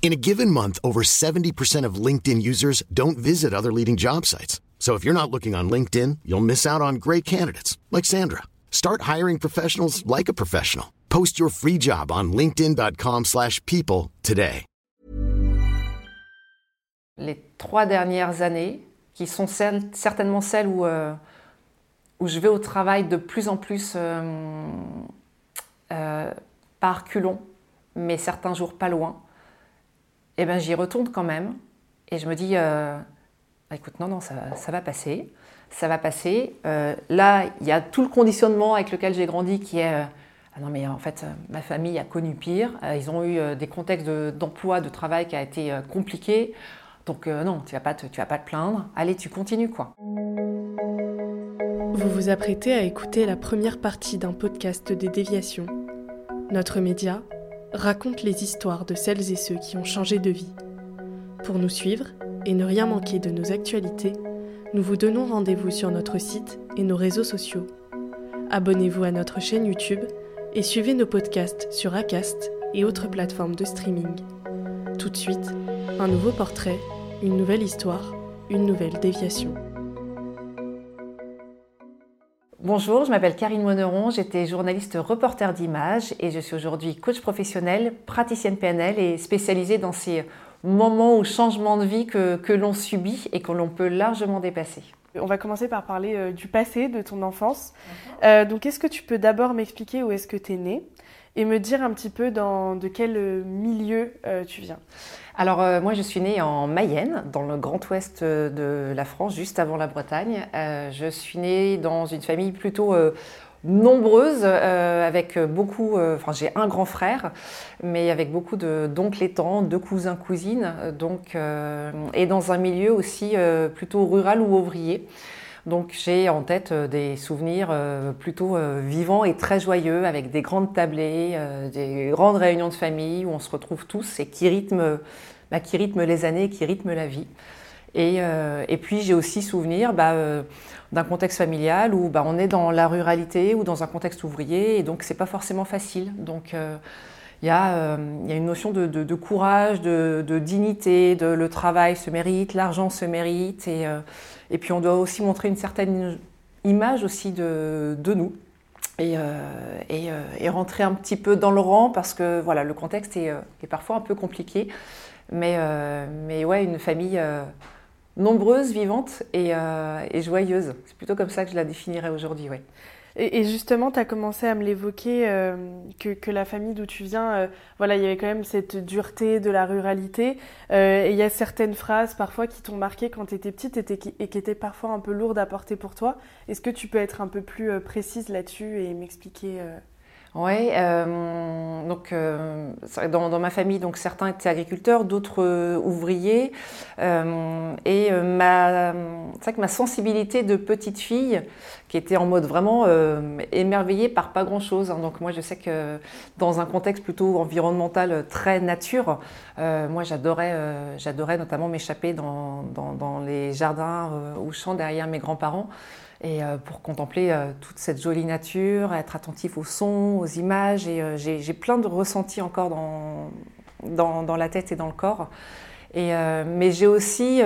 In a given month, over 70% of LinkedIn users don't visit other leading job sites. So if you're not looking on LinkedIn, you'll miss out on great candidates like Sandra. Start hiring professionals like a professional. Post your free job on linkedin.com/people today. les trois dernières années, qui sont celles- certainement celles où, euh, où je vais au travail de plus en plus euh, euh, par culon, mais certains jours pas loin, et ben j'y retourne quand même. Et je me dis, euh, bah, écoute, non, non, ça, va passer. Ça va passer. Euh, là, il y a tout le conditionnement avec lequel j'ai grandi qui est... euh, ah non, mais en fait, ma famille a connu pire. Ils ont eu des contextes de- d'emploi, de, travail qui a été compliqués. Donc non, tu vas pas te, tu vas pas te plaindre. Allez, tu continues quoi. Vous vous apprêtez à écouter la première partie d'un podcast des déviations. Notre média raconte les histoires de celles et ceux qui ont changé de vie. Pour nous suivre et ne rien manquer de nos actualités, nous vous donnons rendez-vous sur notre site et nos réseaux sociaux. Abonnez-vous à notre chaîne YouTube et suivez nos podcasts sur Acast et autres plateformes de streaming. Tout de suite, un nouveau portrait, une nouvelle histoire, une nouvelle déviation. Bonjour, je m'appelle Karine Monneron, j'étais journaliste reporter d'images et je suis aujourd'hui coach professionnel, praticienne PNL et spécialisée dans ces moments ou changements de vie que, que l'on subit et que l'on peut largement dépasser. On va commencer par parler euh, du passé, de ton enfance. Euh, donc, est-ce que tu peux d'abord m'expliquer où est-ce que tu es née? Et me dire un petit peu dans de quel euh, milieu euh, tu viens Alors euh, moi je suis née en Mayenne, dans le grand ouest de la France, juste avant la Bretagne. Je suis née dans une famille plutôt nombreuse, avec beaucoup, enfin j'ai un grand frère, mais avec beaucoup d'oncles et tantes, de cousins, cousines, donc, et dans un milieu aussi plutôt rural ou ouvrier. Donc j'ai en tête euh, des souvenirs euh, plutôt euh, vivants et très joyeux, avec des grandes tablées, des grandes réunions de famille où on se retrouve tous et qui rythment, bah, qui les années, qui rythment la vie. Et, et puis j'ai aussi souvenir bah, d'un contexte familial où bah, on est dans la ruralité ou dans un contexte ouvrier et donc c'est pas forcément facile. Donc il y, a, euh, y a une notion de, de- courage, de, de dignité, de le travail se mérite, l'argent se mérite et, euh, et puis on doit aussi montrer une certaine image aussi de, nous. Et, euh, et, rentrer un petit peu dans le rang parce que voilà, le contexte est, est parfois un peu compliqué. Mais, mais ouais, une famille nombreuse, vivante et, et joyeuse. C'est plutôt comme ça que je la définirais aujourd'hui. Ouais. Et, et justement, tu as commencé à me l'évoquer euh, que, que la famille d'où tu viens, euh, voilà, il y avait quand même cette dureté de la ruralité. Euh, et il y a certaines phrases parfois qui t'ont marqué quand tu étais petite et, et qui étaient parfois un peu lourdes à porter pour toi. Est-ce que tu peux être un peu plus euh, précise là-dessus et m'expliquer Ouais, euh, donc euh, dans, dans ma famille, donc certains étaient agriculteurs, d'autres euh, ouvriers, Euh, et euh, ma, c'est que ma sensibilité de petite fille, qui était en mode vraiment euh, émerveillée par pas grand chose. hein. donc moi, je sais que dans un contexte plutôt environnemental très nature, moi j'adorais, j'adorais notamment m'échapper dans, dans, dans les jardins ou champs derrière mes grands-parents et euh, pour contempler euh, toute cette jolie nature, être attentif aux sons, aux images. Et euh, j'ai plein de ressentis encore dans, la tête et dans le corps. Mais j'ai aussi,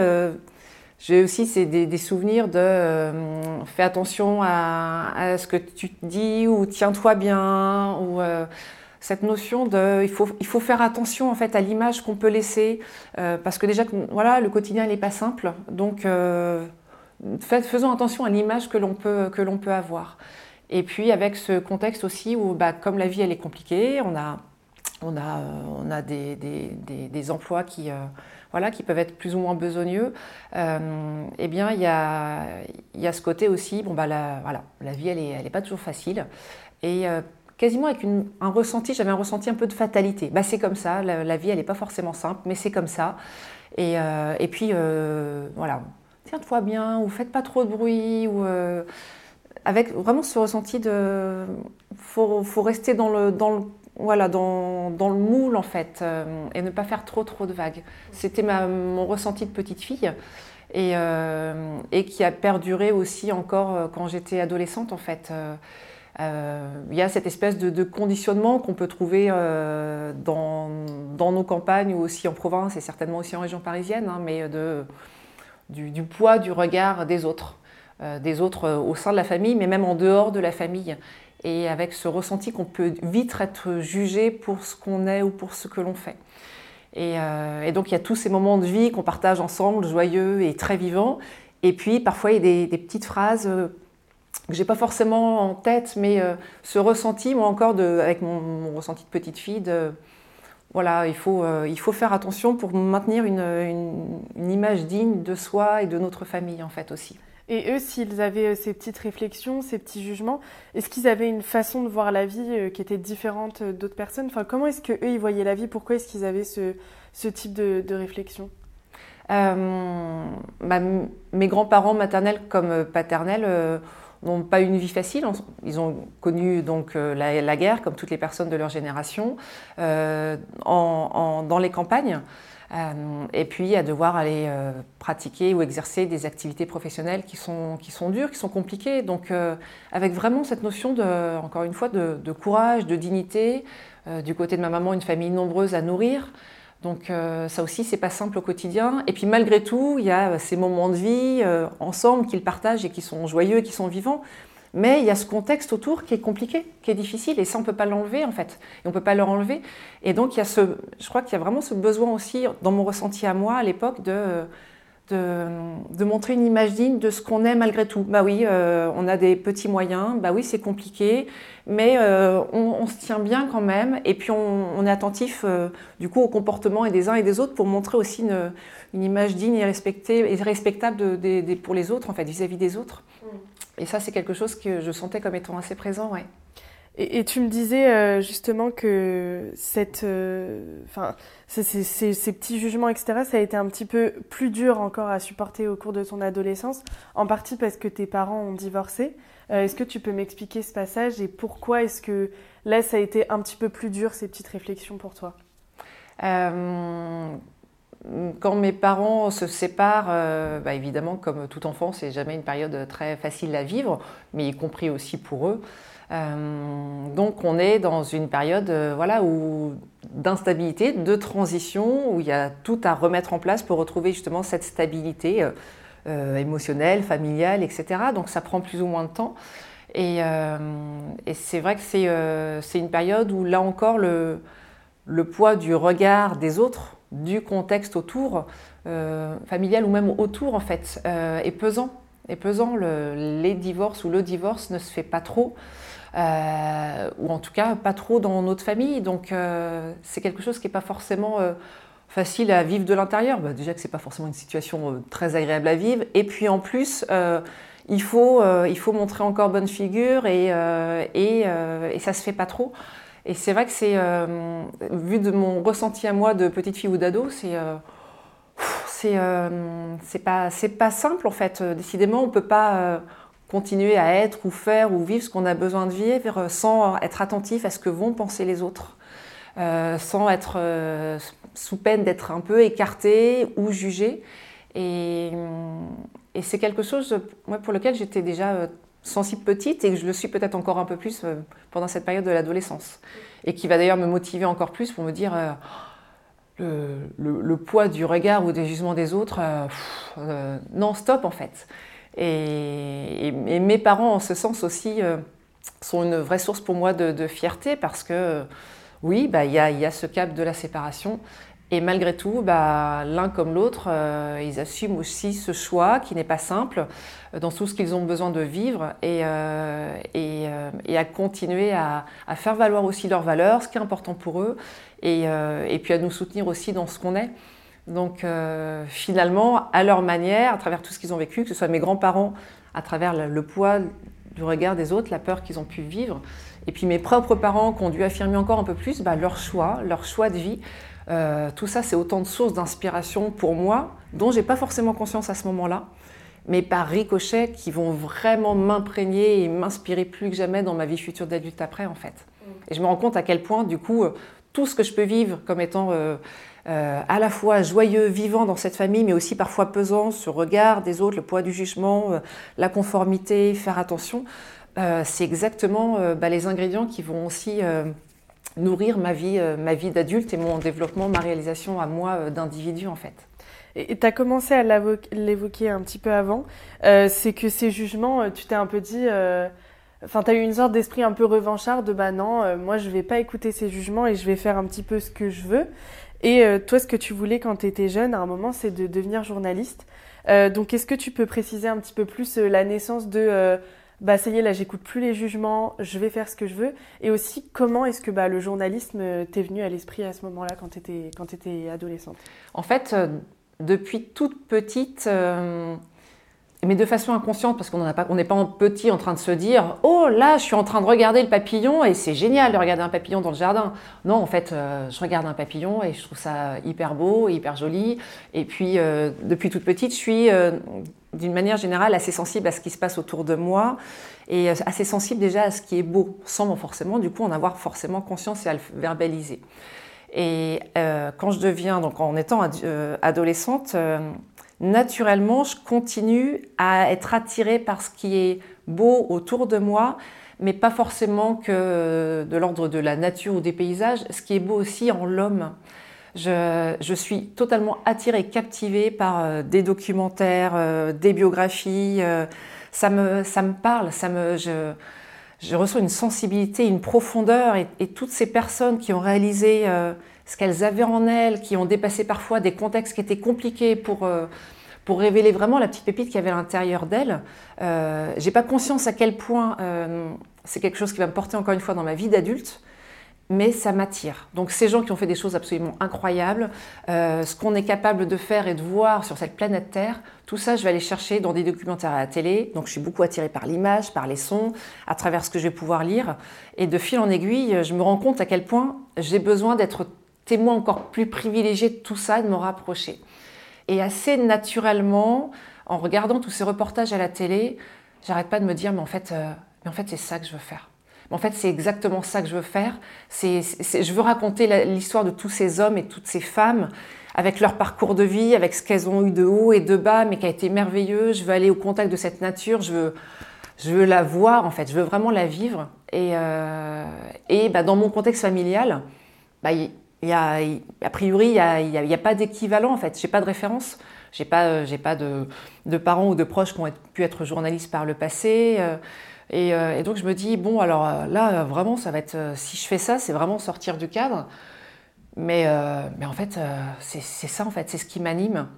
j'ai aussi des, des souvenirs de fais attention à, ce que tu te dis ou tiens-toi bien ou cette notion de il faut, il faut faire attention en fait à l'image qu'on peut laisser parce que déjà voilà le quotidien n'est pas simple donc faisons attention à l'image que l'on peut, peut avoir. Et puis avec ce contexte aussi où, bah, comme la vie elle est compliquée, on a, on a, euh, on a des, des- des- emplois qui, euh, voilà, qui peuvent être plus ou moins besogneux. Euh, eh bien, il y a, y a ce côté aussi, bon, bah, la, voilà, la vie elle est, elle est pas toujours facile. Et quasiment avec un ressenti, j'avais un ressenti un peu de fatalité. Bah, c'est comme ça, la, vie, elle n'est pas forcément simple, mais c'est comme ça. Et, et puis, voilà, tiens-toi bien, ou faites pas trop de bruit, ou avec vraiment ce ressenti de faut, faut rester dans le, dans le voilà, dans, dans, le moule en fait, euh, et ne pas faire trop trop de vagues. C'était mon ressenti de petite fille, et, euh, et, qui a perduré aussi encore euh, quand j'étais adolescente en fait. Il y a cette espèce de, de conditionnement qu'on peut trouver dans, dans, nos campagnes ou aussi en province et certainement aussi en région parisienne, hein, mais de, du, poids du regard des autres. Euh, des autres euh, au sein de la famille, mais même en dehors de la famille. Et avec ce ressenti qu'on peut vite être jugé pour ce qu'on est ou pour ce que l'on fait. Et, euh, donc il y a tous ces moments de vie qu'on partage ensemble, joyeux et très vivants. Et puis parfois il y a des, petites phrases que j'ai pas forcément en tête, mais ce ressenti, moi encore, avec mon, ressenti de petite fille, de, voilà, il faut, il faut faire attention pour maintenir une, une, image digne de soi et de notre famille en fait aussi. Et eux, s'ils avaient euh, ces petites réflexions, ces petits jugements, est-ce qu'ils avaient une façon de voir la vie euh, qui était différente euh, d'autres personnes? Enfin, Comment est-ce qu'eux, ils voyaient la vie? Pourquoi est-ce qu'ils avaient ce, ce, type de, de réflexion? Bah, Mes grands-parents maternels comme paternels n'ont pas eu une vie facile. Ils ont connu donc la, guerre, comme toutes les personnes de leur génération, en, dans les campagnes. Euh, et puis à devoir aller euh, pratiquer ou exercer des activités professionnelles qui sont, dures, qui sont compliquées. Donc euh, avec vraiment cette notion, de, encore une fois, de, courage, de dignité. du côté de ma maman, une famille nombreuse à nourrir. Donc ça aussi, c'est pas simple au quotidien. Et puis malgré tout, il y a ces moments de vie ensemble qu'ils partagent et qui sont joyeux et qui sont vivants. Mais il y a ce contexte autour qui est compliqué, qui est difficile, et ça, on ne peut pas l'enlever, en fait. Et on ne peut pas leur enlever. Et donc, il y a ce, je crois qu'il y a vraiment ce besoin aussi, dans mon ressenti à moi, à l'époque, de, de, montrer une image digne de ce qu'on est malgré tout. Bah oui, euh, on a des petits moyens, bah oui, c'est compliqué, mais euh, on, se tient bien quand même, et puis on, est attentif, euh, du coup, au comportement et des uns et des autres pour montrer aussi une, une image digne et, respectée, et respectable de, pour les autres, en fait, vis-à-vis des autres. Mm. Et ça, c'est quelque chose que je sentais comme étant assez présent, ouais. Et, tu me disais euh, justement que cette, euh, enfin, ces, petits jugements, etc., ça a été un petit peu plus dur encore à supporter au cours de ton adolescence, en partie parce que tes parents ont divorcé. Euh, est-ce que tu peux m'expliquer ce passage et pourquoi est-ce que là, ça a été un petit peu plus dur, ces petites réflexions pour toi? Quand mes parents se séparent, bah, évidemment, comme tout enfant, c'est jamais une période très facile à vivre, mais y compris aussi pour eux. Euh, donc on est dans une période euh, voilà, où, d'instabilité, de transition, où il y a tout à remettre en place pour retrouver justement cette stabilité émotionnelle, familiale, etc. Donc ça prend plus ou moins de temps. Et, c'est vrai que c'est une période où là encore le, le poids du regard des autres du contexte autour, euh, familial ou même autour en fait, euh, est pesant. Est pesant. les divorces ou le divorce ne se fait pas trop, euh, ou en tout cas pas trop dans notre famille. Donc c'est quelque chose qui n'est pas forcément facile à vivre de l'intérieur. Bah, déjà que c'est pas forcément une situation très agréable à vivre. Et puis en plus, il, faut, il faut montrer encore bonne figure et, et, et ça se fait pas trop. Et c'est vrai que c'est, euh, vu de mon ressenti à moi de petite fille ou d'ado, c'est euh, c'est euh, pas, pas simple en fait. Décidément, on peut pas continuer à être ou faire ou vivre ce qu'on a besoin de vivre sans être attentif à ce que vont penser les autres, sans être sous peine d'être un peu écarté ou jugé. Et, et c'est quelque chose moi, pour lequel j'étais déjà sensible petite et que je le suis peut-être encore un peu plus euh, pendant cette période de l'adolescence. Et qui va d'ailleurs me motiver encore plus pour me dire euh, le, poids du regard ou des jugements des autres, euh, non, stop en fait. Et, mes parents, en ce sens aussi, sont une vraie source pour moi de, fierté parce que oui, bah, il y, a ce cap de la séparation et malgré tout, bah, l'un comme l'autre, euh, ils assument aussi ce choix qui n'est pas simple euh, dans tout ce qu'ils ont besoin de vivre euh, et, à continuer à, faire valoir aussi leurs valeurs, ce qui est important pour eux, et, puis à nous soutenir aussi dans ce qu'on est. Donc finalement, à leur manière, à travers tout ce qu'ils ont vécu, que ce soit mes grands-parents, à travers le, poids du regard des autres, la peur qu'ils ont pu vivre, et puis mes propres parents qui ont dû affirmer encore un peu plus bah, leur choix, leur choix de vie. Euh, tout ça, c'est autant de sources d'inspiration pour moi, dont j'ai pas forcément conscience à ce moment-là, mais par ricochet qui vont vraiment m'imprégner et m'inspirer plus que jamais dans ma vie future d'adulte après, en fait. Mm. Et je me rends compte à quel point, du coup, euh, tout ce que je peux vivre comme étant euh, à la fois joyeux, vivant dans cette famille, mais aussi parfois pesant, ce regard des autres, le poids du jugement, la conformité, faire attention, c'est exactement bah, les ingrédients qui vont aussi nourrir ma vie, euh, ma vie d'adulte et mon développement, ma réalisation à moi euh, d'individu en fait. Et tu as commencé à l'évoquer un petit peu avant, euh, c'est que ces jugements, tu t'es un peu dit, enfin tu as eu une sorte d'esprit un peu revanchard de bah non, moi je vais pas écouter ces jugements et je vais faire un petit peu ce que je veux. Et toi ce que tu voulais quand tu étais jeune à un moment c'est de devenir journaliste. donc est-ce que tu peux préciser un petit peu plus la naissance de bah ça y est, là j'écoute plus les jugements, je vais faire ce que je veux. Et aussi, comment est-ce que bah, le journalisme t'est venu à l'esprit à ce moment-là quand tu étais, étais adolescente? En fait, euh, depuis toute petite, euh, mais de façon inconsciente, parce qu'on n'est pas, en petit en train de se dire Oh là, je suis en train de regarder le papillon et c'est génial de regarder un papillon dans le jardin. Non, en fait, euh, je regarde un papillon et je trouve ça hyper beau, hyper joli. Et puis, depuis toute petite, je suis d'une manière générale assez sensible à ce qui se passe autour de moi et euh, assez sensible déjà à ce qui est beau, sans forcément du coup en avoir forcément conscience et à le verbaliser. Et euh, quand je deviens, donc en étant euh, adolescente, naturellement, je continue à être attirée par ce qui est beau autour de moi, mais pas forcément que de l'ordre de la nature ou des paysages, ce qui est beau aussi en l'homme. Je, suis totalement attirée, captivée par euh, des documentaires, euh, des biographies. Euh, ça, me, ça me parle, ça me, je, je reçois une sensibilité, une profondeur. Et, toutes ces personnes qui ont réalisé ce qu'elles avaient en elles, qui ont dépassé parfois des contextes qui étaient compliqués pour pour révéler vraiment la petite pépite qu'il y avait à l'intérieur d'elle. Euh, j'ai pas conscience à quel point c'est quelque chose qui va me porter encore une fois dans ma vie d'adulte mais ça m'attire. Donc ces gens qui ont fait des choses absolument incroyables, euh, ce qu'on est capable de faire et de voir sur cette planète Terre, tout ça, je vais aller chercher dans des documentaires à la télé. Donc je suis beaucoup attirée par l'image, par les sons, à travers ce que je vais pouvoir lire. Et de fil en aiguille, je me rends compte à quel point j'ai besoin d'être témoin encore plus privilégié de tout ça, de m'en rapprocher. Et assez naturellement, en regardant tous ces reportages à la télé, j'arrête pas de me dire, mais en fait, euh, mais en fait c'est ça que je veux faire. En fait, c'est exactement ça que je veux faire. C'est, je veux raconter l'histoire de tous ces hommes et toutes ces femmes avec leur parcours de vie, avec ce qu'elles ont eu de haut et de bas, mais qui a été merveilleux. Je veux aller au contact de cette nature. Je veux, je veux la voir, en fait. Je veux vraiment la vivre. Et, euh, et bah, dans mon contexte familial, bah, a, priori, il n'y a, pas d'équivalent, en fait. Je n'ai pas de référence. Je n'ai pas, j'ai pas de, parents ou de proches qui ont pu être journalistes par le passé. Euh, euh, et, donc je me dis, bon, alors euh, là, euh, vraiment, ça va être, si je fais ça, c'est vraiment sortir du cadre. Mais, mais en fait, c'est ça, en fait, c'est ce qui m'anime.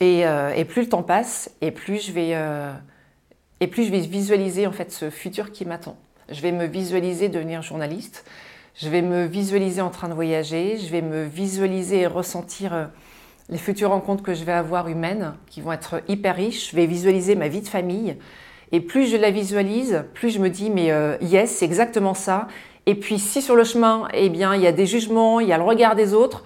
Et, et, plus le temps passe, et plus je vais, et plus je vais visualiser en fait ce futur qui m'attend. Je vais me visualiser devenir journaliste. Je vais me visualiser en train de voyager. Je vais me visualiser et ressentir les futures rencontres que je vais avoir humaines, qui vont être hyper riches. Je vais visualiser ma vie de famille. Et plus je la visualise, plus je me dis, mais euh, yes, c'est exactement ça. Et puis si sur le chemin, eh bien, il y a des jugements, il y a le regard des autres,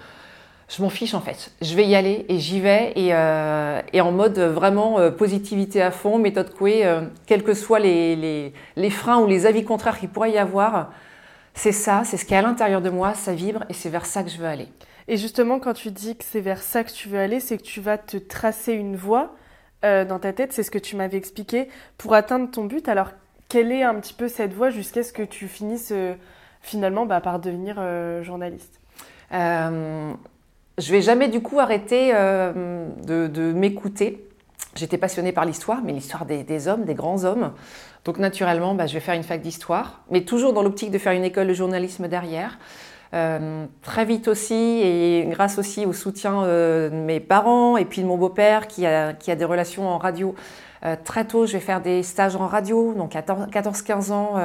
je m'en fiche en fait. Je vais y aller et j'y vais et, euh, en mode vraiment euh, positivité à fond, méthode Coué, quels que soient les, les, freins ou les avis contraires qu'il pourrait y avoir. C'est ça, c'est ce qui est à l'intérieur de moi, ça vibre et c'est vers ça que je veux aller. Et justement, quand tu dis que c'est vers ça que tu veux aller, c'est que tu vas te tracer une voie euh, dans ta tête, c'est ce que tu m'avais expliqué, pour atteindre ton but. Alors, quelle est un petit peu cette voie jusqu'à ce que tu finisses euh, finalement bah, par devenir euh, journaliste? Je vais jamais du coup arrêter de, m'écouter. J'étais passionnée par l'histoire, mais l'histoire des, hommes, des grands hommes. Donc naturellement, bah, je vais faire une fac d'histoire, mais toujours dans l'optique de faire une école de journalisme derrière. Euh, très vite aussi, et grâce aussi au soutien euh, de mes parents et puis de mon beau-père qui a, qui a des relations en radio, euh, très tôt, je vais faire des stages en radio. Donc à 14-15 ans,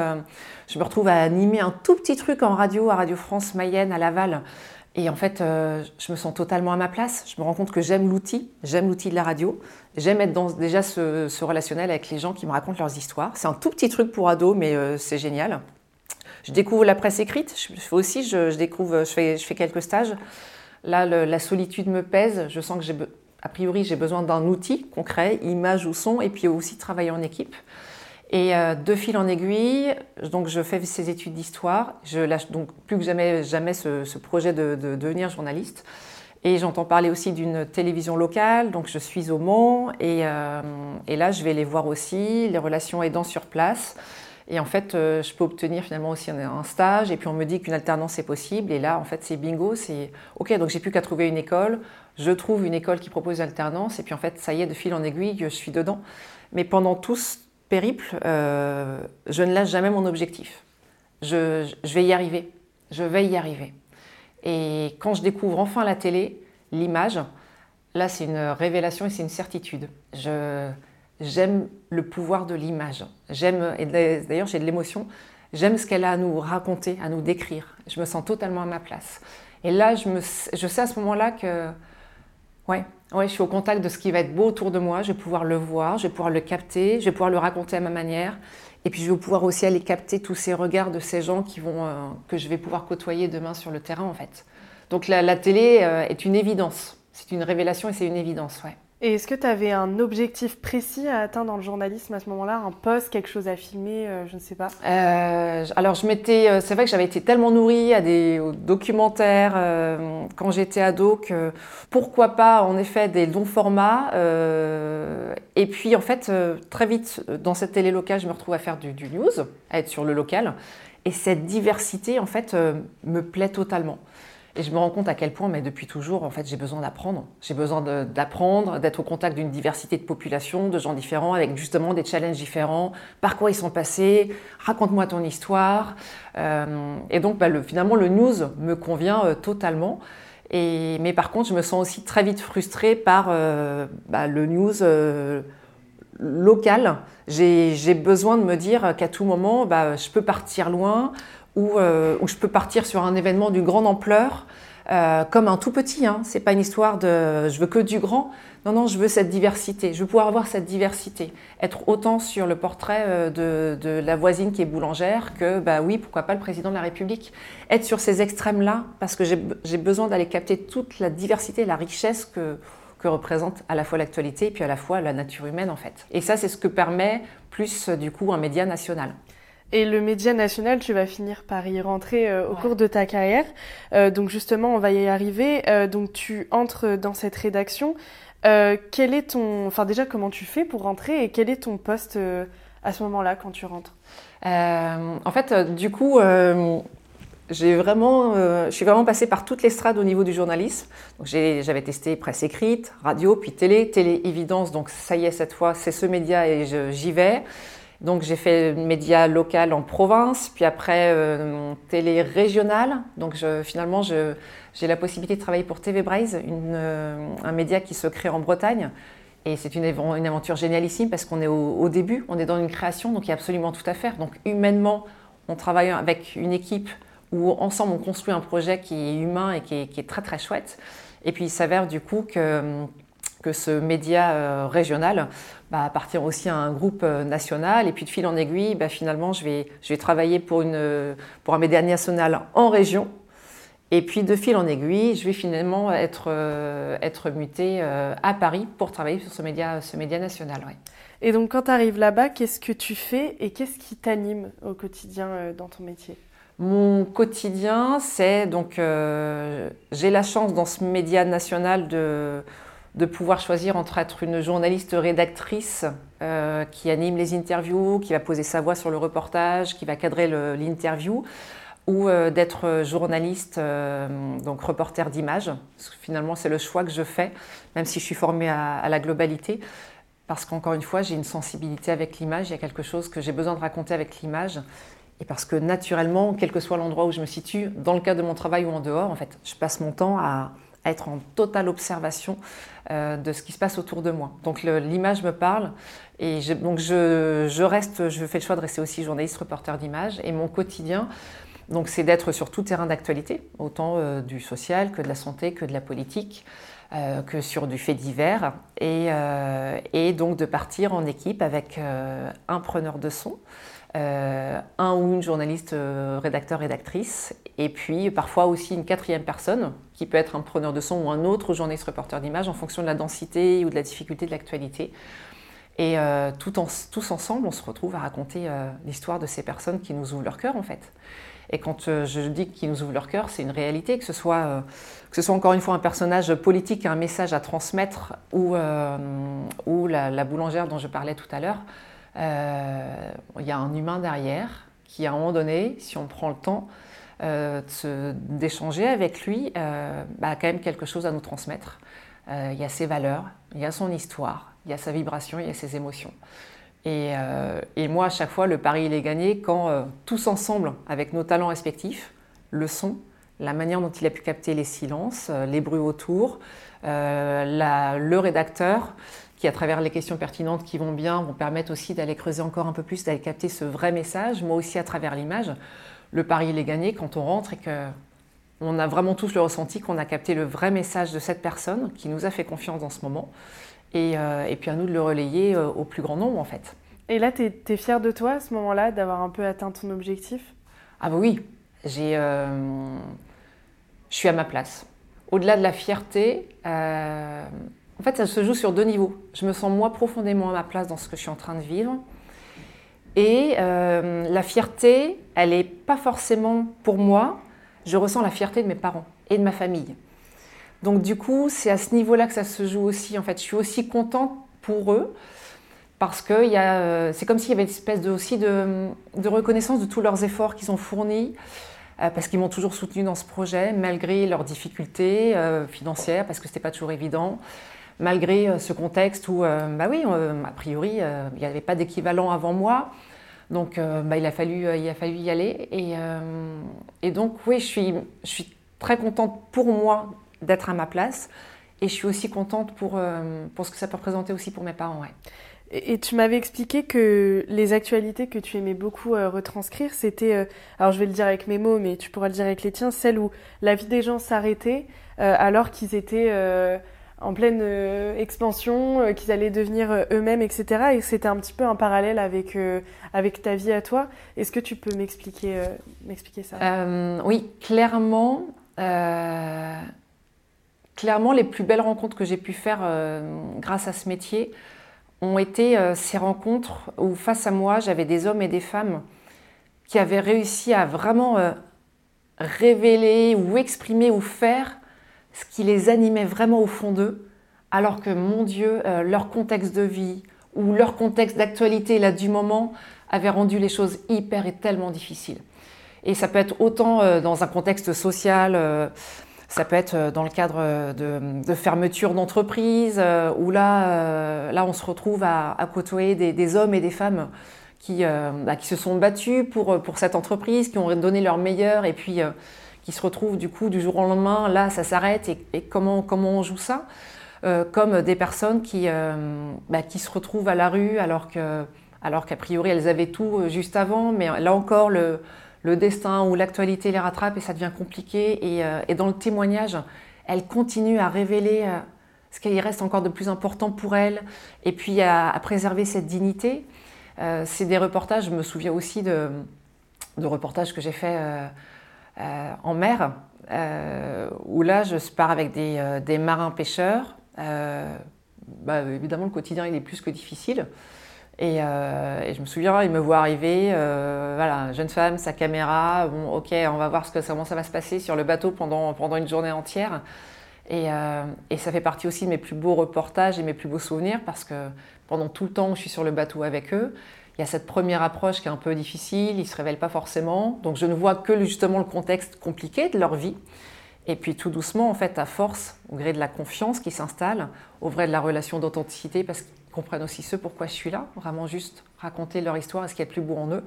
je me retrouve à animer un tout petit truc en radio à Radio France Mayenne à Laval. Et en fait, je me sens totalement à ma place. Je me rends compte que j'aime l'outil, j'aime l'outil de la radio. J'aime être dans déjà ce, relationnel avec les gens qui me racontent leurs histoires. C'est un tout petit truc pour ados, mais c'est génial. je découvre la presse écrite. Je, fais aussi, je, découvre, je fais, je fais quelques stages. Là, la solitude me pèse. Je sens que j'ai, a priori, j'ai besoin d'un outil concret, image ou son, et puis aussi travailler en équipe. Et euh, de fil en aiguille, donc je fais ces études d'histoire. Je lâche donc plus que jamais, jamais ce, projet de, devenir journaliste. Et j'entends parler aussi d'une télévision locale, donc je suis au Mans. Et, euh, et, là, je vais les voir aussi, les relations aidant sur place. Et en fait, euh, je peux obtenir finalement aussi un, stage. Et puis on me dit qu'une alternance est possible. Et là, en fait, c'est bingo. C'est OK, donc j'ai plus qu'à trouver une école. Je trouve une école qui propose l'alternance. Et puis en fait, ça y est, de fil en aiguille, je suis dedans. Mais pendant tout ce périple, euh, je ne lâche jamais mon objectif. Je, vais y arriver. Je vais y arriver. Et quand je découvre enfin la télé, l'image, là, c'est une révélation et c'est une certitude. J'aime le pouvoir de l'image. J'aime, et d'ailleurs j'ai de l'émotion, j'aime ce qu'elle a à nous raconter, à nous décrire. Je me sens totalement à ma place. Et là, je, me, je sais à ce moment-là que ouais, ouais, je suis au contact de ce qui va être beau autour de moi, je vais pouvoir le voir, je vais pouvoir le capter, je vais pouvoir le raconter à ma manière. Et puis je vais pouvoir aussi aller capter tous ces regards de ces gens qui vont, euh, que je vais pouvoir côtoyer demain sur le terrain en fait. Donc la, télé euh, est une évidence, c'est une révélation et c'est une évidence, ouais. Et est-ce que tu avais un objectif précis à atteindre dans le journalisme à ce moment-là Un poste, quelque chose à filmer, euh, je ne sais pas? Euh, Alors, je m'étais. Euh, c'est vrai que j'avais été tellement nourrie à des documentaires quand j'étais ado que pourquoi pas, en effet, des longs formats. et puis, en fait, très vite, dans cette télé locale, je me retrouve à faire du, du news, à être sur le local. Et cette diversité, en fait, me plaît totalement. Et je me rends compte à quel point, mais depuis toujours, en fait, j'ai besoin d'apprendre. J'ai besoin d'apprendre, d'être au contact d'une diversité de populations, de gens différents, avec justement des challenges différents. Par quoi ils sont passés? Raconte-moi ton histoire. Euh, et donc, bah, le, finalement, le news me convient euh, totalement. Mais par contre, je me sens aussi très vite frustrée par euh, bah, le news local. J'ai besoin de me dire qu'à tout moment, bah, je peux partir loin euh, où, je peux partir sur un événement d'une grande ampleur, euh, comme un tout petit. Hein. C'est pas une histoire de je veux que du grand. Non, non, je veux cette diversité. Je veux pouvoir avoir cette diversité. Être autant sur le portrait euh, de, la voisine qui est boulangère que, bah oui, pourquoi pas le président de la République. Être sur ces extrêmes-là, parce que j'ai besoin d'aller capter toute la diversité, la richesse que, que représente à la fois l'actualité et puis à la fois la nature humaine en fait. Et ça, c'est ce que permet plus du coup un média national. Et le média national, tu vas finir par y rentrer euh, au cours de ta carrière. Euh, donc justement, on va y arriver. Euh, donc tu entres dans cette rédaction. quel est ton, enfin déjà comment tu fais pour rentrer et quel est ton poste à ce moment-là quand tu rentres? En fait, du coup, j'ai vraiment, je suis vraiment passée par toutes les strades au niveau du journalisme. J'avais testé presse écrite, radio, puis télé, télé évidence. Donc ça y est, cette fois, c'est ce média et j'y vais. Donc j'ai fait média local en province, puis après euh, télé régionale. Donc finalement, j'ai la possibilité de travailler pour TV Braise, euh, un média qui se crée en Bretagne. Et c'est une, aventure génialissime parce qu'on est au, début, on est dans une création, donc il y a absolument tout à faire. Donc humainement, on travaille avec une équipe où ensemble on construit un projet qui est humain et qui est très très chouette. Et puis il s'avère du coup que que ce média euh, régional bah, appartient aussi à un groupe euh, national. Et puis de fil en aiguille, bah, finalement, je vais, je vais travailler pour, une, pour un média national en région. Et puis de fil en aiguille, je vais finalement être, euh, être mutée à Paris pour travailler sur ce média, ce média national. Et donc quand tu arrives là-bas, qu'est-ce que tu fais et qu'est-ce qui t'anime au quotidien dans ton métier? Mon quotidien, c'est donc j'ai la chance dans ce média national de, de pouvoir choisir entre être une journaliste rédactrice euh, qui anime les interviews, qui va poser sa voix sur le reportage, qui va cadrer l'interview, ou euh, d'être journaliste, euh, donc reporter d'image. Finalement, c'est le choix que je fais, même si je suis formée à, à la globalité, parce qu'encore une fois, j'ai une sensibilité avec l'image, il y a quelque chose que j'ai besoin de raconter avec l'image. Et parce que naturellement, quel que soit l'endroit où je me situe, dans le cadre de mon travail ou en dehors, en fait, je passe mon temps à, être en totale observation euh, de ce qui se passe autour de moi. Donc l'image me parle et je, donc je, reste, je fais le choix de rester aussi journaliste, reporter d'image et mon quotidien, donc c'est d'être sur tout terrain d'actualité, autant euh, du social que de la santé, que de la politique. Euh, que sur du fait divers et, et, donc de partir en équipe avec un preneur de son, euh, un ou une journaliste euh, rédacteur rédactrice et puis parfois aussi une quatrième personne qui peut être un preneur de son ou un autre journaliste reporter d'image en fonction de la densité ou de la difficulté de l'actualité. Et euh, tous ensemble, on se retrouve à raconter l'histoire de ces personnes qui nous ouvrent leur cœur en fait. Et quand je dis qu'ils nous ouvrent leur cœur, c'est une réalité, que ce, soit, encore une fois un personnage politique, un message à transmettre, ou, ou la, la, boulangère dont je parlais tout à l'heure. Euh, il y a un humain derrière qui, à un moment donné, si on prend le temps euh, d'échanger avec lui, euh, bah, a quand même quelque chose à nous transmettre. il y a ses valeurs, il y a son histoire, il y a sa vibration, il y a ses émotions. Et, moi, à chaque fois, le pari, il est gagné quand tous ensemble, avec nos talents respectifs, le son, la manière dont il a pu capter les silences, les bruits autour, le rédacteur, qui, à travers les questions pertinentes qui vont bien, vont permettre aussi d'aller creuser encore un peu plus, d'aller capter ce vrai message, moi aussi à travers l'image. Le pari, il est gagné quand on rentre et que on a vraiment tous le ressenti qu'on a capté le vrai message de cette personne qui nous a fait confiance dans ce moment. Et, euh, puis à nous de le relayer euh, au plus grand nombre, en fait. Et là, tu es, es fière de toi à ce moment-là, d'avoir un peu atteint ton objectif? Ah bah oui, j'ai, euh, je suis à ma place. Au-delà de la fierté, en fait, ça se joue sur deux niveaux. Je me sens moi profondément à ma place dans ce que je suis en train de vivre. Et euh, la fierté, elle n'est pas forcément pour moi. Je ressens la fierté de mes parents et de ma famille. Donc du coup, c'est à ce niveau-là que ça se joue aussi. En fait, je suis aussi contente pour eux parce que euh, c'est comme s'il y avait une espèce de, aussi de, reconnaissance de tous leurs efforts qu'ils ont fournis. Euh, parce qu'ils m'ont toujours soutenu dans ce projet, malgré leurs difficultés financières, parce que ce n'était pas toujours évident malgré euh, ce contexte où, euh, bah oui, euh, a priori, il n'y avait pas d'équivalent avant moi. Donc, bah, il, a fallu, il a fallu y aller. Et, donc, oui, je suis, je suis très contente pour moi d'être à ma place. Et je suis aussi contente pour, pour ce que ça peut représenter aussi pour mes parents. Ouais. Et, tu m'avais expliqué que les actualités que tu aimais beaucoup retranscrire, c'était, alors je vais le dire avec mes mots, mais tu pourras le dire avec les tiens, celles où la vie des gens s'arrêtait alors qu'ils étaient en pleine euh, expansion, euh, qu'ils allaient devenir euh, eux-mêmes, etc. Et c'était un petit peu un parallèle avec, avec ta vie à toi. Est-ce que tu peux m'expliquer ça? Oui, clairement. clairement, les plus belles rencontres que j'ai pu faire grâce à ce métier ont été ces rencontres où face à moi, j'avais des hommes et des femmes qui avaient réussi à vraiment révéler ou exprimer ou faire ce qui les animait vraiment au fond d'eux, alors que, mon Dieu, euh, leur contexte de vie ou leur contexte d'actualité là du moment avait rendu les choses hyper et tellement difficiles. Et ça peut être autant euh, dans un contexte social, euh, ça peut être dans le cadre de, fermeture d'entreprise, où là, là, on se retrouve à, côtoyer des, hommes et des femmes qui, bah, qui se sont battus pour, pour cette entreprise, qui ont donné leur meilleur, et puis qui se retrouvent du coup du jour au lendemain, là ça s'arrête et, comment, comment on joue ça euh, Comme des personnes qui, euh, bah, qui se retrouvent à la rue alors que alors qu'a priori elles avaient tout euh, juste avant, mais là encore le, le destin ou l'actualité les rattrape et ça devient compliqué. Et, et, dans le témoignage, elles continuent à révéler ce qui reste encore de plus important pour elles et puis à, préserver cette dignité. C'est des reportages, je me souviens aussi de, de reportages que j'ai fait en mer, euh, où là, je pars avec des, euh, marins pêcheurs. Bah, évidemment, le quotidien, il est plus que difficile. Et, je me souviens, il me voit arriver, voilà, jeune femme, sa caméra, bon, ok, on va voir comment ça va se passer sur le bateau pendant, pendant une journée entière. Et, et, ça fait partie aussi de mes plus beaux reportages et mes plus beaux souvenirs parce que pendant tout le temps où je suis sur le bateau avec eux, il y a cette première approche qui est un peu difficile, ils ne se révèlent pas forcément. Donc je ne vois que justement le contexte compliqué de leur vie. Et puis tout doucement, en fait, à force, au gré de la confiance qui s'installe, au vrai de la relation d'authenticité, parce qu'ils comprennent aussi ce pourquoi je suis là, vraiment juste raconter leur histoire et ce qui est le plus beau en eux,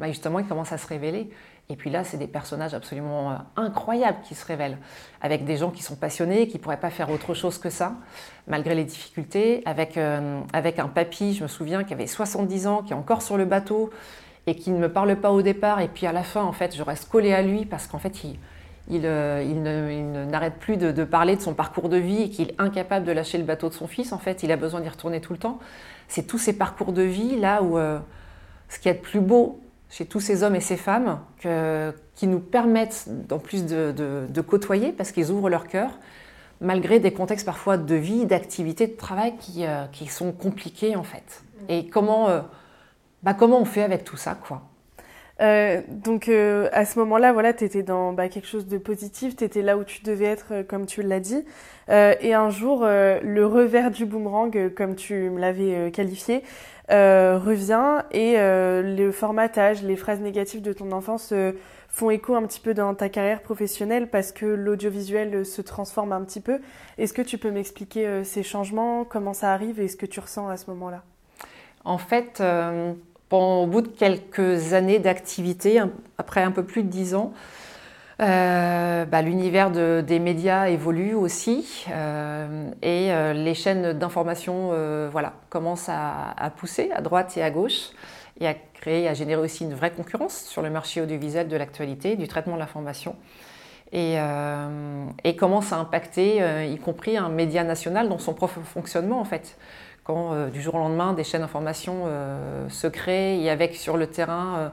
bah justement, ils commencent à se révéler. Et puis là, c'est des personnages absolument euh, incroyables qui se révèlent, avec des gens qui sont passionnés, qui ne pourraient pas faire autre chose que ça, malgré les difficultés, avec, euh, avec un papy, je me souviens, qui avait 70 ans, qui est encore sur le bateau et qui ne me parle pas au départ. Et puis à la fin, en fait, je reste collée à lui parce qu'en fait, il, il, euh, n'arrête plus de, parler de son parcours de vie et qu'il est incapable de lâcher le bateau de son fils. En fait, il a besoin d'y retourner tout le temps. C'est tous ces parcours de vie là où ce qui est le plus beau chez tous ces hommes et ces femmes qui nous permettent en plus de, côtoyer parce qu'ils ouvrent leur cœur, malgré des contextes parfois de vie, d'activité, de travail qui, euh, sont compliqués en fait. Et comment, euh, bah, comment on fait avec tout ça quoi? Euh, donc à ce moment-là, voilà, tu étais dans bah, quelque chose de positif, tu étais là où tu devais être, comme tu l'as dit. et un jour, le revers du boomerang, comme tu me l'avais qualifié, euh, revient et euh, le formatage, les phrases négatives de ton enfance euh, font écho un petit peu dans ta carrière professionnelle parce que l'audiovisuel se transforme un petit peu. Est-ce que tu peux m'expliquer ces changements, comment ça arrive et ce que tu ressens à ce moment-là? En fait, au bout de quelques années d'activité, après un peu plus de dix ans, euh, bah, l'univers des médias évolue aussi euh, et euh, les chaînes d'information voilà, commencent à, pousser à droite et à gauche et à créer, à générer aussi une vraie concurrence sur le marché audiovisuel de l'actualité, du traitement de l'information et, et commence à impacter y compris un média national dans son propre fonctionnement en fait. Quand du jour au lendemain des chaînes d'information se créent et avec sur le terrain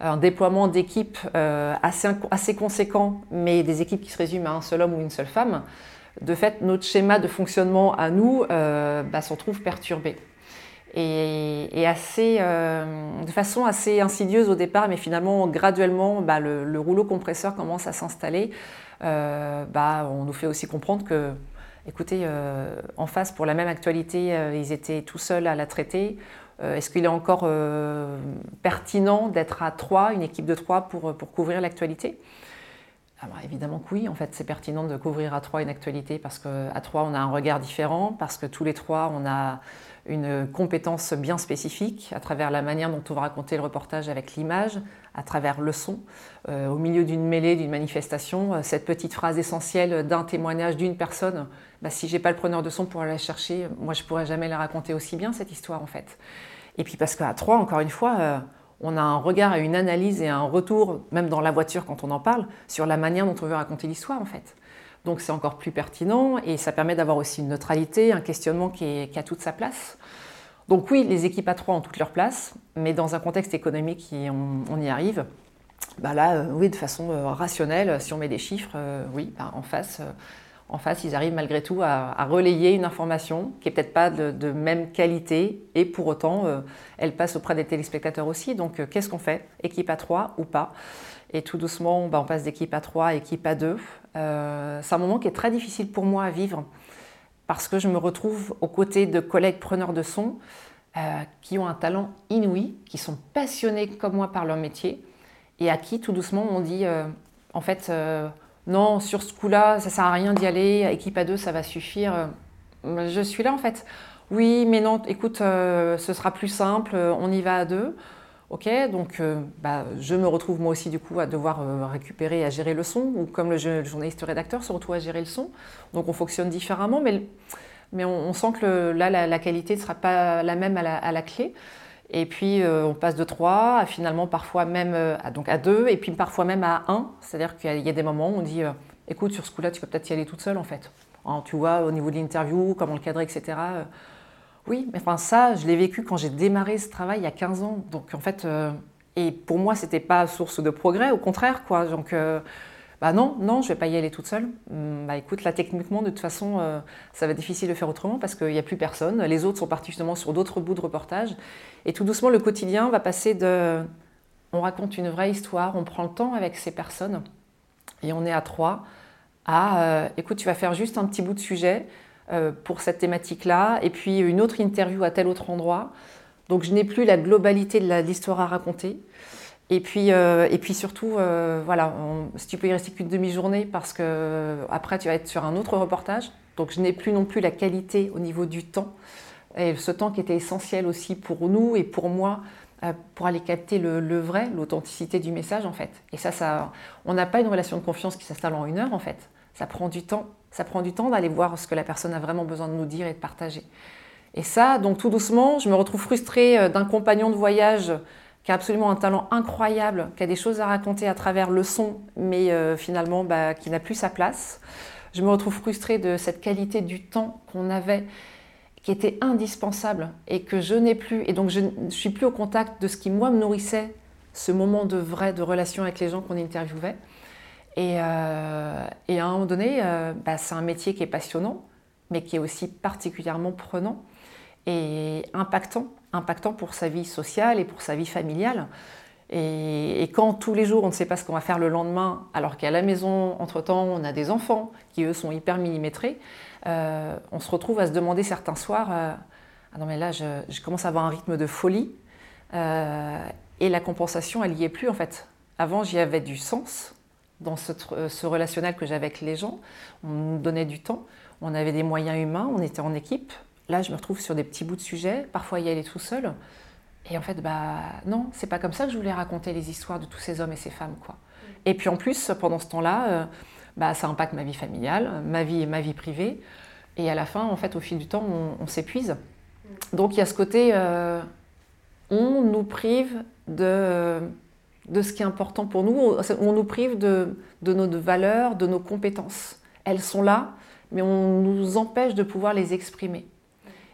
un déploiement d'équipes euh, assez, assez conséquent, mais des équipes qui se résument à un seul homme ou une seule femme, de fait, notre schéma de fonctionnement à nous euh, bah, se retrouve perturbé. Et, assez, euh, de façon assez insidieuse au départ, mais finalement, graduellement, bah, le, rouleau compresseur commence à s'installer. Bah, on nous fait aussi comprendre que, écoutez, en face, pour la même actualité, ils étaient tout seuls à la traiter. Euh, est-ce qu'il est encore euh, pertinent d'être à trois, une équipe de trois, pour, pour couvrir l'actualité? Ah bah, évidemment que oui, en fait, c'est pertinent de couvrir à trois une actualité parce qu'à trois, on a un regard différent, parce que tous les trois, on a une compétence bien spécifique à travers la manière dont on va raconter le reportage avec l'image, à travers le son. Euh, au milieu d'une mêlée, d'une manifestation, cette petite phrase essentielle d'un témoignage d'une personne, bah, si j'ai pas le preneur de son pour aller la chercher, moi je pourrais jamais la raconter aussi bien cette histoire en fait. Et puis parce qu'à trois, encore une fois, euh, on a un regard et une analyse et un retour, même dans la voiture quand on en parle, sur la manière dont on veut raconter l'histoire en fait. Donc c'est encore plus pertinent et ça permet d'avoir aussi une neutralité, un questionnement qui, a toute sa place. Donc oui, les équipes à trois ont toute leur place, mais dans un contexte économique, on, y arrive. Bah là, euh, oui, de façon euh, rationnelle, si on met des chiffres, oui, bah, en face, en face, ils arrivent malgré tout à, relayer une information qui n'est peut-être pas de, même qualité et pour autant, euh, elle passe auprès des téléspectateurs aussi. Donc, euh, qu'est-ce qu'on fait? Équipe à 3 ou pas? Et tout doucement, bah, on passe d'équipe à 3 à équipe à 2. Euh, c'est un moment qui est très difficile pour moi à vivre parce que je me retrouve aux côtés de collègues preneurs de son qui ont un talent inouï, qui sont passionnés comme moi par leur métier et à qui tout doucement on dit en fait non, sur ce coup-là, ça sert à rien d'y aller, équipe à deux, ça va suffire. Euh, je suis là en fait. Oui, mais non, écoute, euh, ce sera plus simple, on y va à deux. Ok, donc euh, bah, je me retrouve moi aussi du coup à devoir récupérer, à gérer le son, ou comme le, journaliste rédacteur se retrouve à gérer le son. Donc on fonctionne différemment, mais, mais on, sent que là, la, qualité ne sera pas la même à la clé. Et puis euh, on passe de 3 à finalement parfois même euh, à, donc à 2 et puis parfois même à 1. C'est-à-dire qu'il y, a des moments où on dit euh, écoute, sur ce coup-là, tu peux peut-être y aller toute seule en fait. Hein, tu vois, au niveau de l'interview, comment le cadrer, etc. oui, mais enfin ça, je l'ai vécu quand j'ai démarré ce travail il y a 15 ans. Donc en fait, et pour moi, c'était pas source de progrès, au contraire, quoi. Donc bah non, non, je vais pas y aller toute seule. Hum, bah écoute, là techniquement, de toute façon, euh, ça va être difficile de faire autrement parce qu'il n'y a plus personne. Les autres sont partis justement sur d'autres bouts de reportage. Et tout doucement, le quotidien va passer de... On raconte une vraie histoire, on prend le temps avec ces personnes et on est à trois à... Euh, écoute, tu vas faire juste un petit bout de sujet euh, pour cette thématique-là et puis une autre interview à tel autre endroit. Donc je n'ai plus la globalité de l'histoire à raconter. Et puis, euh, et puis surtout, euh, voilà, si tu peux y rester qu'une demi-journée parce que après tu vas être sur un autre reportage. Donc je n'ai plus non plus la qualité au niveau du temps. Et ce temps qui était essentiel aussi pour nous et pour moi euh, pour aller capter le, vrai, l'authenticité du message en fait. Et ça, ça on n'a pas une relation de confiance qui s'installe en une heure en fait. Ça prend du temps. Ça prend du temps d'aller voir ce que la personne a vraiment besoin de nous dire et de partager. Et ça, donc tout doucement, je me retrouve frustrée d'un compagnon de voyage qui a absolument un talent incroyable, qui a des choses à raconter à travers le son, mais euh, finalement bah, qui n'a plus sa place. Je me retrouve frustrée de cette qualité du temps qu'on avait, qui était indispensable et que je n'ai plus. Et donc je ne suis plus au contact de ce qui, moi, me nourrissait ce moment de vrai, de relation avec les gens qu'on interviewait. Et, euh, et, à un moment donné, euh, bah, c'est un métier qui est passionnant, mais qui est aussi particulièrement prenant et impactant, impactant pour sa vie sociale et pour sa vie familiale. Et, quand tous les jours on ne sait pas ce qu'on va faire le lendemain, alors qu'à la maison, entre-temps, on a des enfants qui eux sont hyper millimétrés, euh, on se retrouve à se demander certains soirs, ah non mais là je, commence à avoir un rythme de folie, et la compensation elle n'y est plus en fait. Avant j'y avais du sens dans ce, ce relationnel que j'avais avec les gens, on nous donnait du temps, on avait des moyens humains, on était en équipe. Là je me retrouve sur des petits bouts de sujets, parfois y aller tout seul. Et en fait, bah non, c'est pas comme ça que je voulais raconter les histoires de tous ces hommes et ces femmes, quoi. Et puis en plus, pendant ce temps-là, euh, bah, ça impacte ma vie familiale, ma vie et ma vie privée. Et à la fin, en fait, au fil du temps, on, s'épuise. Donc il y a ce côté, euh, on nous prive de, de ce qui est important pour nous, on nous prive de, de nos valeurs, de nos compétences. Elles sont là, mais on nous empêche de pouvoir les exprimer.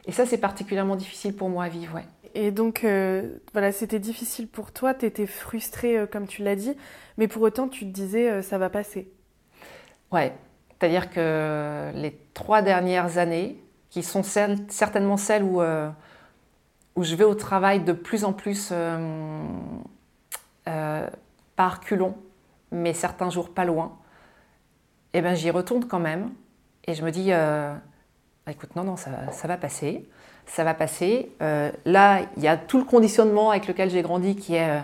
Et ça, c'est particulièrement difficile pour moi à vivre, ouais. Et donc, euh, voilà, c'était difficile pour toi, tu étais frustrée, euh, comme tu l'as dit, mais pour autant, tu te disais, euh, ça va passer. Ouais, c'est-à-dire que les trois dernières années, qui sont certainement celles où, où je vais au travail de plus en plus par culon, mais certains jours pas loin, eh ben, j'y retourne quand même. Et je me dis, bah, écoute, non, non, ça, va passer ça va passer. Euh, là, il y a tout le conditionnement avec lequel j'ai grandi qui est euh,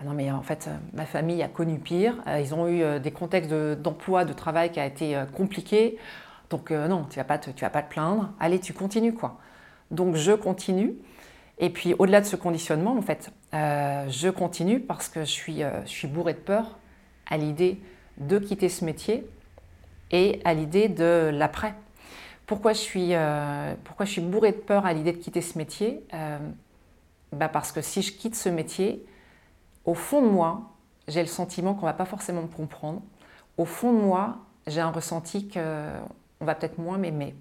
ah non mais en fait ma famille a connu pire. Euh, ils ont eu des contextes d'emploi, de, travail qui a été compliqué. Donc non, tu vas pas tu vas pas te plaindre. Allez, tu continues quoi. Donc je continue. Et puis au-delà de ce conditionnement, en fait, je continue parce que je suis, suis bourrée de peur à l'idée de quitter ce métier et à l'idée de l'après. Pourquoi je suis, euh, pourquoi je suis bourrée de peur à l'idée de quitter ce métier euh, bah Parce que si je quitte ce métier, au fond de moi, j'ai le sentiment qu'on ne va pas forcément me comprendre. Au fond de moi, j'ai un ressenti qu'on va peut-être moins m'aimer,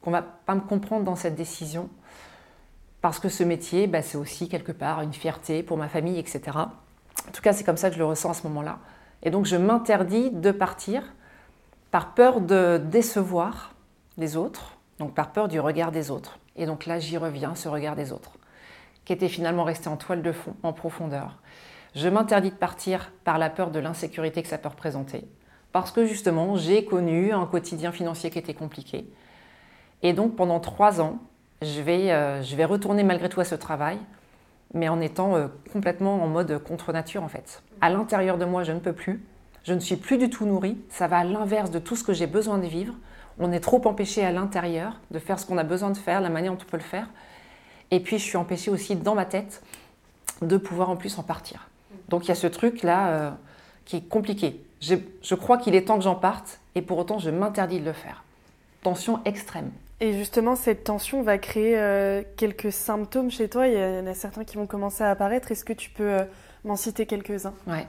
qu'on ne va pas me comprendre dans cette décision. Parce que ce métier, bah, c'est aussi quelque part une fierté pour ma famille, etc. En tout cas, c'est comme ça que je le ressens à ce moment-là. Et donc, je m'interdis de partir par peur de décevoir des autres, donc par peur du regard des autres. Et donc là, j'y reviens, ce regard des autres, qui était finalement resté en toile de fond, en profondeur. Je m'interdis de partir par la peur de l'insécurité que ça peut représenter, parce que justement, j'ai connu un quotidien financier qui était compliqué. Et donc pendant trois ans, je vais, euh, je vais retourner malgré tout à ce travail, mais en étant euh, complètement en mode contre nature en fait. À l'intérieur de moi, je ne peux plus. Je ne suis plus du tout nourrie. Ça va à l'inverse de tout ce que j'ai besoin de vivre. On est trop empêché à l'intérieur de faire ce qu'on a besoin de faire, la manière dont on peut le faire. Et puis, je suis empêchée aussi dans ma tête de pouvoir en plus en partir. Donc, il y a ce truc-là euh, qui est compliqué. Je, je crois qu'il est temps que j'en parte et pour autant, je m'interdis de le faire. Tension extrême. Et justement, cette tension va créer euh, quelques symptômes chez toi. Il y en a certains qui vont commencer à apparaître. Est-ce que tu peux euh, m'en citer quelques-uns? Ouais.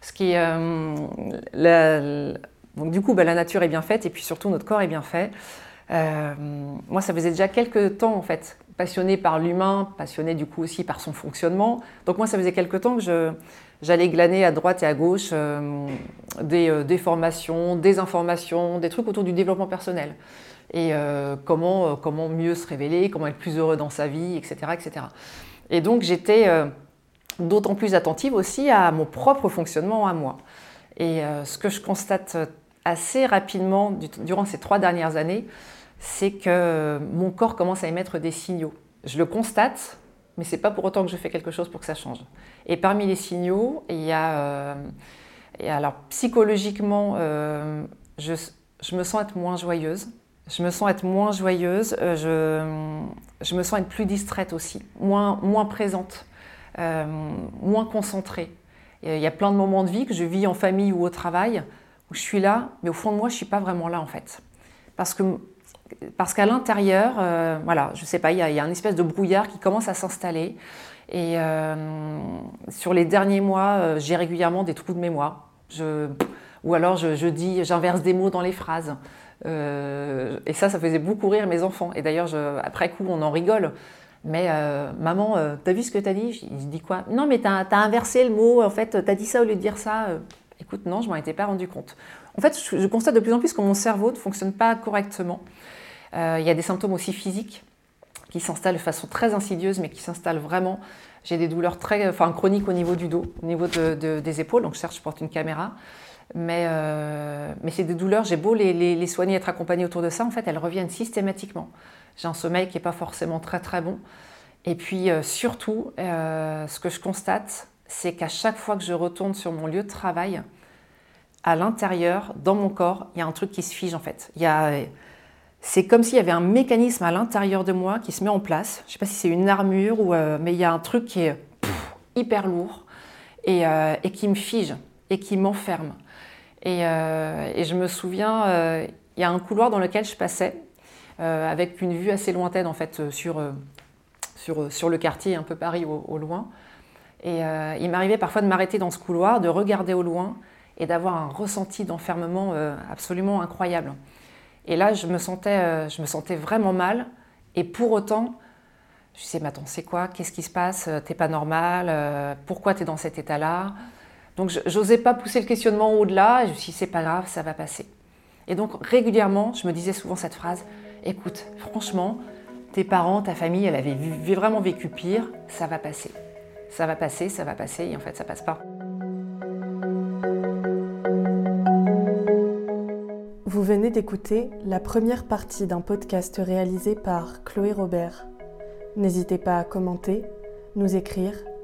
Ce qui, la, donc du coup, bah, la nature est bien faite et puis surtout notre corps est bien fait. Euh, moi, ça faisait déjà quelques temps en fait, passionné par l'humain, passionné du coup aussi par son fonctionnement. Donc moi, ça faisait quelques temps que j'allais glaner à droite et à gauche euh, euh, des, formations, des informations, des trucs autour du développement personnel et comment, comment mieux se révéler, comment être plus heureux dans sa vie, etc. etc. Et donc j'étais d'autant plus attentive aussi à mon propre fonctionnement à moi. Et ce que je constate assez rapidement, durant ces trois dernières années, c'est que mon corps commence à émettre des signaux. Je le constate, mais c'est pas pour autant que je fais quelque chose pour que ça change. Et parmi les signaux, il y a, euh, alors psychologiquement, euh, je, me sens être moins joyeuse. Je me sens être moins joyeuse. Euh, je, me sens être plus distraite aussi, moins, moins présente, moins concentrée. Il y a plein de moments de vie que je vis en famille ou au travail je suis là, mais au fond de moi, je ne suis pas vraiment là en fait. Parce que parce qu'à l'intérieur, euh, voilà, je sais pas, il y, a, une espèce de brouillard qui commence à s'installer. Et euh, sur les derniers mois, euh, j'ai régulièrement des trous de mémoire. Ou alors je dis, j'inverse des mots dans les phrases. Et ça, ça faisait beaucoup rire mes enfants. Et d'ailleurs, après coup, on en rigole. Mais maman, t'as vu ce que t'as dit? Je dis quoi? Non, mais t'as as inversé le mot, en fait, t'as dit ça au lieu de dire ça. Écoute, non, je m'en étais pas rendu compte. En fait, je, constate de plus en plus que mon cerveau ne fonctionne pas correctement. Il y a des symptômes aussi physiques qui s'installent de façon très insidieuse, mais qui s'installent vraiment. J'ai des douleurs très, enfin, chroniques au niveau du dos, au niveau des épaules. Donc, certes, je porte une caméra. Mais, euh, mais c'est des douleurs, j'ai beau les, soigner, être accompagnée autour de ça, en fait, elles reviennent systématiquement. J'ai un sommeil qui n'est pas forcément très très bon. Et puis euh, surtout, euh, ce que je constate, c'est qu'à chaque fois que je retourne sur mon lieu de travail, à l'intérieur, dans mon corps, il y a un truc qui se fige en fait. C'est comme s'il y avait un mécanisme à l'intérieur de moi qui se met en place. Je ne sais pas si c'est une armure, ou, mais il y a un truc qui est hyper lourd et, qui me fige et qui m'enferme. Euh, et, je me souviens, euh, il y a un couloir dans lequel je passais, euh, avec une vue assez lointaine en fait sur, sur, sur le quartier, un peu Paris au, loin. Et il m'arrivait parfois de m'arrêter dans ce couloir, de regarder au loin et d'avoir un ressenti d'enfermement absolument incroyable. Et là, je me sentais, je me sentais vraiment mal. Et pour autant, je me disais, mais attends, c'est quoi? Qu'est-ce qui se passe? T'es pas normal? Pourquoi tu es dans cet état-là? Donc j'osais pas pousser le questionnement au-delà, je me suis dit c'est pas grave, ça va passer. Et donc régulièrement, je me disais souvent cette phrase, écoute, franchement, tes parents, ta famille, elle avait vraiment vécu pire, ça va passer. Ça va passer, ça va passer, et en fait ça passe pas. Vous venez d'écouter la première partie d'un podcast réalisé par Chloé Robert. N'hésitez pas à commenter, nous écrire